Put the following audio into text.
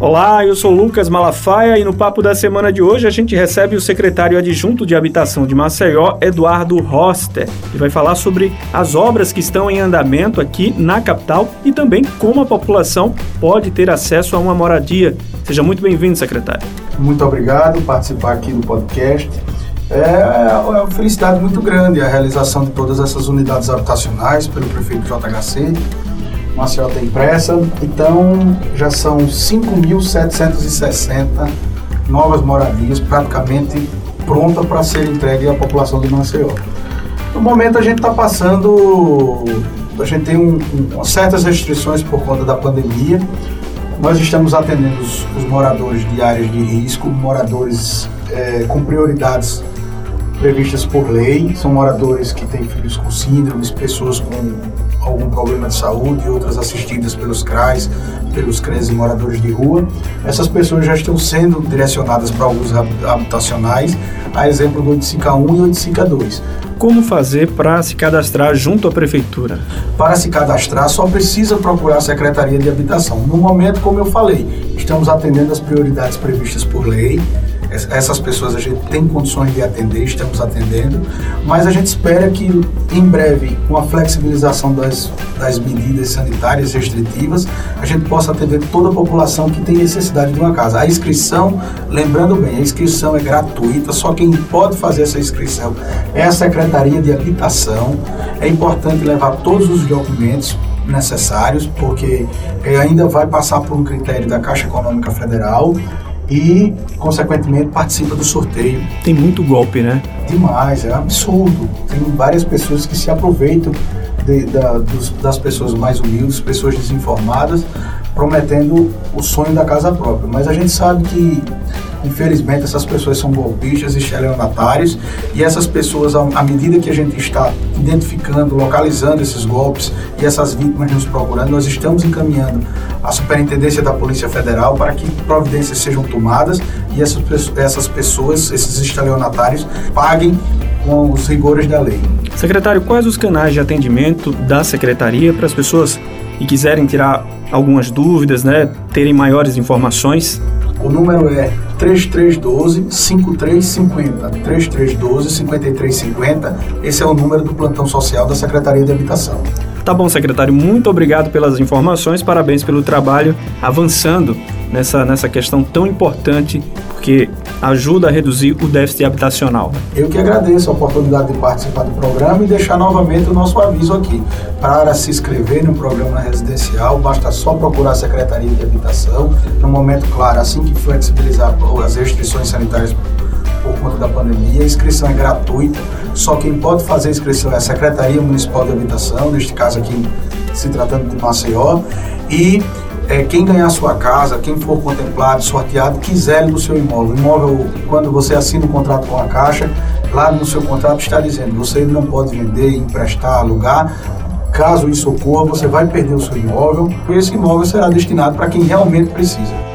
Olá, eu sou Lucas Malafaia e no papo da semana de hoje a gente recebe o secretário adjunto de Habitação de Maceió, Eduardo Roster, que vai falar sobre as obras que estão em andamento aqui na capital e também como a população pode ter acesso a uma moradia. Seja muito bem-vindo, secretário. Muito obrigado por participar aqui do podcast. É, é uma felicidade muito grande a realização de todas essas unidades habitacionais pelo prefeito JHC Maceió tem pressa. Então, já são 5.760 novas moradias praticamente prontas para ser entregue à população de Maceió. No momento, a gente está passando, a gente tem um, um, certas restrições por conta da pandemia. Nós estamos atendendo os, os moradores de áreas de risco, moradores é, com prioridades previstas por lei. São moradores que têm filhos com síndromes, pessoas com algum problema de saúde, outras assistidas pelos CRAs, pelos CREs e moradores de rua. Essas pessoas já estão sendo direcionadas para alguns habitacionais, a exemplo do Odicica 1 e Odicica 2. Como fazer para se cadastrar junto à prefeitura? Para se cadastrar, só precisa procurar a Secretaria de Habitação. No momento, como eu falei, estamos atendendo as prioridades previstas por lei essas pessoas a gente tem condições de atender, estamos atendendo, mas a gente espera que em breve, com a flexibilização das, das medidas sanitárias restritivas, a gente possa atender toda a população que tem necessidade de uma casa. A inscrição, lembrando bem, a inscrição é gratuita, só quem pode fazer essa inscrição é a Secretaria de Habitação. É importante levar todos os documentos necessários, porque ainda vai passar por um critério da Caixa Econômica Federal e, consequentemente, participa do sorteio. Tem muito golpe, né? Demais, é absurdo. Tem várias pessoas que se aproveitam de, da, dos, das pessoas mais humildes, pessoas desinformadas, prometendo o sonho da casa própria. Mas a gente sabe que Infelizmente, essas pessoas são golpistas e estelionatários, e essas pessoas, à medida que a gente está identificando, localizando esses golpes e essas vítimas nos procurando, nós estamos encaminhando a Superintendência da Polícia Federal para que providências sejam tomadas e essas, essas pessoas, esses estelionatários, paguem com os rigores da lei. Secretário, quais os canais de atendimento da Secretaria para as pessoas que quiserem tirar algumas dúvidas, né, terem maiores informações? O número é 3312-5350. 3312-5350. Esse é o número do plantão social da Secretaria de Habitação. Tá bom, secretário. Muito obrigado pelas informações. Parabéns pelo trabalho avançando nessa, nessa questão tão importante, porque ajuda a reduzir o déficit habitacional. Eu que agradeço a oportunidade de participar do programa e deixar novamente o nosso aviso aqui. Para se inscrever no programa residencial, basta só procurar a Secretaria de Habitação. No momento, claro, assim que flexibilizar as restrições sanitárias por conta da pandemia, a inscrição é gratuita. Só quem pode fazer a inscrição é a Secretaria Municipal de Habitação, neste caso aqui se tratando de Maceió. E é, quem ganhar sua casa, quem for contemplado, sorteado, quiser do seu imóvel. Imóvel, quando você assina o um contrato com a Caixa, lá no seu contrato está dizendo, você não pode vender, emprestar, alugar. Caso isso ocorra, você vai perder o seu imóvel e esse imóvel será destinado para quem realmente precisa.